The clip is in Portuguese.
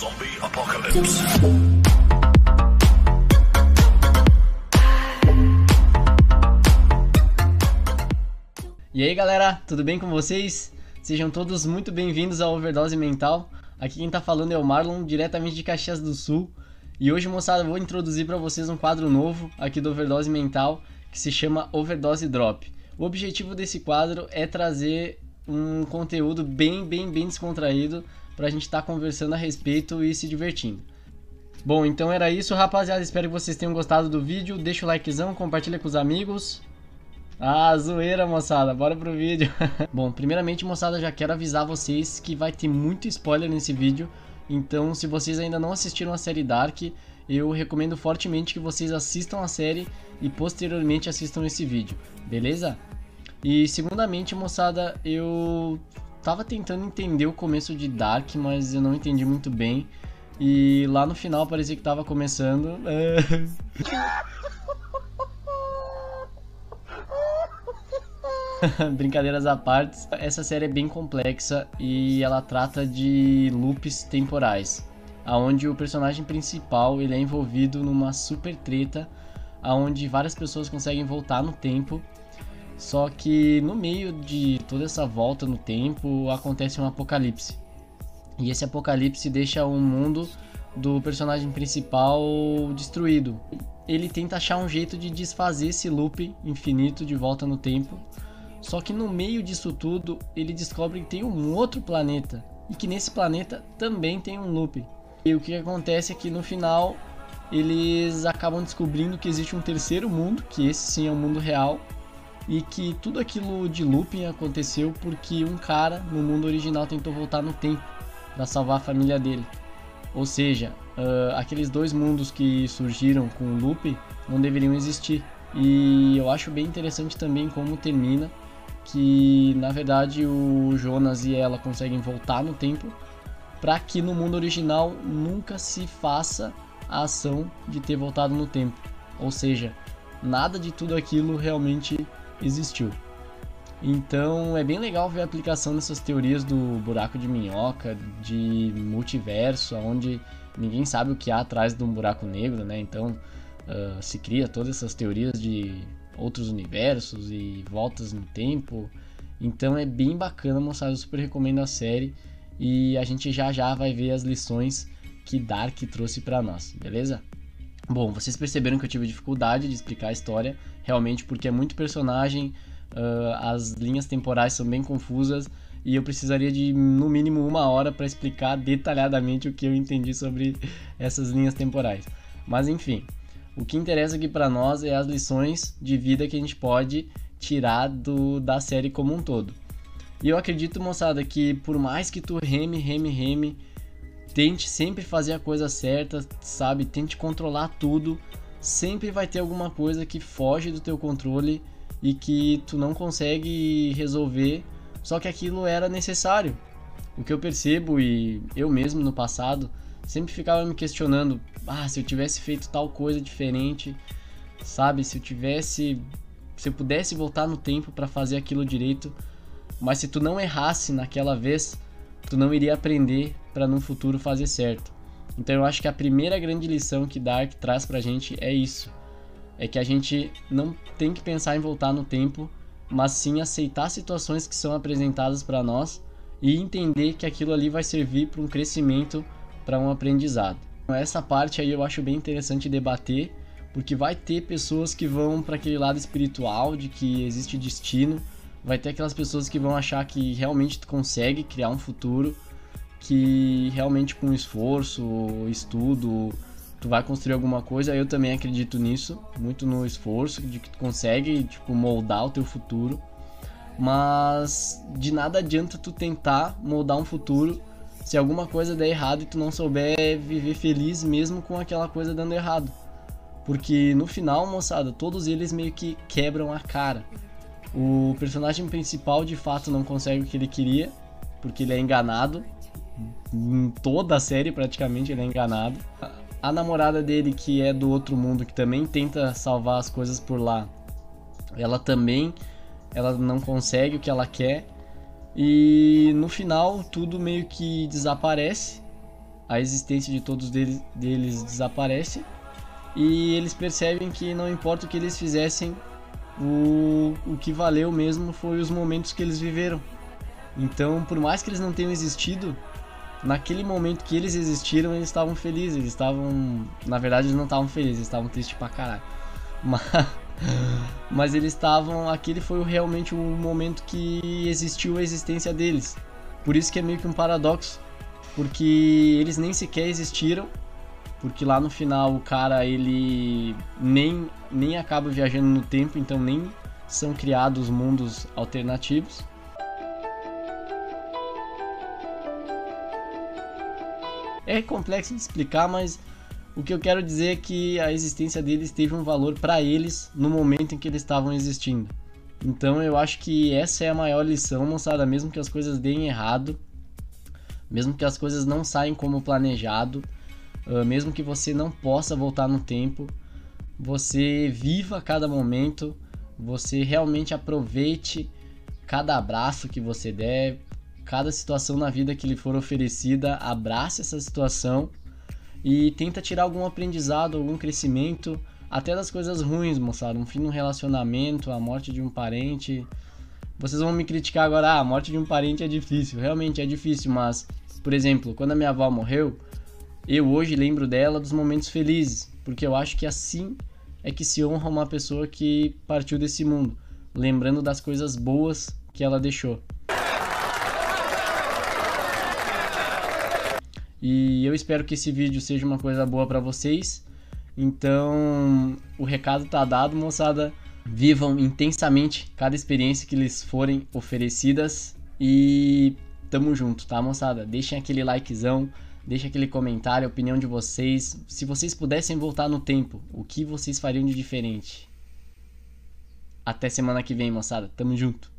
Zombie Apocalypse. E aí galera, tudo bem com vocês? Sejam todos muito bem-vindos ao Overdose Mental. Aqui quem tá falando é o Marlon, diretamente de Caxias do Sul. E hoje, moçada, vou introduzir para vocês um quadro novo aqui do Overdose Mental que se chama Overdose Drop. O objetivo desse quadro é trazer um conteúdo bem, bem, bem descontraído para a gente estar tá conversando a respeito e se divertindo. Bom, então era isso, rapaziada. Espero que vocês tenham gostado do vídeo. Deixa o likezão, compartilha com os amigos. Ah, zoeira, moçada. Bora pro vídeo. Bom, primeiramente, moçada, já quero avisar vocês que vai ter muito spoiler nesse vídeo. Então, se vocês ainda não assistiram a série Dark, eu recomendo fortemente que vocês assistam a série e posteriormente assistam esse vídeo, beleza? E segundamente, moçada, eu tava tentando entender o começo de Dark, mas eu não entendi muito bem. E lá no final parecia que tava começando. Brincadeiras à parte, essa série é bem complexa e ela trata de loops temporais, aonde o personagem principal ele é envolvido numa super treta, aonde várias pessoas conseguem voltar no tempo. Só que no meio de toda essa volta no tempo acontece um apocalipse. E esse apocalipse deixa o mundo do personagem principal destruído. Ele tenta achar um jeito de desfazer esse loop infinito de volta no tempo só que no meio disso tudo, ele descobre que tem um outro planeta e que nesse planeta também tem um loop. E o que acontece é que no final eles acabam descobrindo que existe um terceiro mundo, que esse sim é o mundo real, e que tudo aquilo de looping aconteceu porque um cara no mundo original tentou voltar no tempo para salvar a família dele. Ou seja, uh, aqueles dois mundos que surgiram com o loop não deveriam existir. E eu acho bem interessante também como termina, que na verdade o Jonas e ela conseguem voltar no tempo para que no mundo original nunca se faça a ação de ter voltado no tempo. Ou seja, nada de tudo aquilo realmente existiu. Então é bem legal ver a aplicação dessas teorias do buraco de minhoca, de multiverso, onde ninguém sabe o que há atrás de um buraco negro, né? Então uh, se cria todas essas teorias de outros universos e voltas no tempo. Então é bem bacana, moçada. Eu super recomendo a série. E a gente já já vai ver as lições que Dark trouxe para nós, beleza? Bom, vocês perceberam que eu tive dificuldade de explicar a história, realmente porque é muito personagem, uh, as linhas temporais são bem confusas e eu precisaria de no mínimo uma hora para explicar detalhadamente o que eu entendi sobre essas linhas temporais. Mas enfim, o que interessa aqui para nós é as lições de vida que a gente pode tirar do, da série como um todo. E eu acredito, moçada, que por mais que tu reme, reme, reme, tente sempre fazer a coisa certa, sabe? Tente controlar tudo, sempre vai ter alguma coisa que foge do teu controle e que tu não consegue resolver, só que aquilo era necessário. O que eu percebo e eu mesmo no passado sempre ficava me questionando, ah, se eu tivesse feito tal coisa diferente, sabe? Se eu tivesse, se eu pudesse voltar no tempo para fazer aquilo direito, mas se tu não errasse naquela vez, tu não iria aprender para no futuro fazer certo. Então eu acho que a primeira grande lição que Dark traz pra gente é isso. É que a gente não tem que pensar em voltar no tempo, mas sim aceitar situações que são apresentadas para nós e entender que aquilo ali vai servir para um crescimento para um aprendizado. Essa parte aí eu acho bem interessante debater, porque vai ter pessoas que vão para aquele lado espiritual de que existe destino, vai ter aquelas pessoas que vão achar que realmente tu consegue criar um futuro, que realmente com esforço, estudo, tu vai construir alguma coisa. Eu também acredito nisso, muito no esforço de que tu consegue, tipo, moldar o teu futuro. Mas de nada adianta tu tentar moldar um futuro se alguma coisa der errado e tu não souber viver feliz mesmo com aquela coisa dando errado. Porque no final, moçada, todos eles meio que quebram a cara. O personagem principal de fato não consegue o que ele queria, porque ele é enganado. Em toda a série, praticamente, ele é enganado. A namorada dele, que é do outro mundo, que também tenta salvar as coisas por lá, ela também ela não consegue o que ela quer. E no final tudo meio que desaparece. a existência de todos deles, deles desaparece e eles percebem que não importa o que eles fizessem, o, o que valeu mesmo foi os momentos que eles viveram. Então, por mais que eles não tenham existido, naquele momento que eles existiram, eles estavam felizes. Eles estavam. Na verdade, eles não estavam felizes, eles estavam tristes pra caralho. Mas, mas eles estavam. Aquele foi realmente o momento que existiu a existência deles. Por isso que é meio que um paradoxo. Porque eles nem sequer existiram. Porque lá no final o cara ele nem, nem acaba viajando no tempo, então nem são criados mundos alternativos. É complexo de explicar, mas o que eu quero dizer é que a existência deles teve um valor para eles no momento em que eles estavam existindo. Então eu acho que essa é a maior lição, moçada, mesmo que as coisas deem errado, mesmo que as coisas não saiam como planejado, uh, mesmo que você não possa voltar no tempo, você viva cada momento, você realmente aproveite cada abraço que você der, cada situação na vida que lhe for oferecida, abrace essa situação e tenta tirar algum aprendizado, algum crescimento, até das coisas ruins, moçada. Um fim no relacionamento, a morte de um parente. Vocês vão me criticar agora, ah, a morte de um parente é difícil. Realmente é difícil, mas, por exemplo, quando a minha avó morreu, eu hoje lembro dela dos momentos felizes, porque eu acho que assim é que se honra uma pessoa que partiu desse mundo, lembrando das coisas boas que ela deixou. E eu espero que esse vídeo seja uma coisa boa para vocês. Então, o recado tá dado, moçada. Vivam intensamente cada experiência que lhes forem oferecidas e tamo junto, tá, moçada? Deixem aquele likezão, deixem aquele comentário, a opinião de vocês. Se vocês pudessem voltar no tempo, o que vocês fariam de diferente? Até semana que vem, moçada. Tamo junto.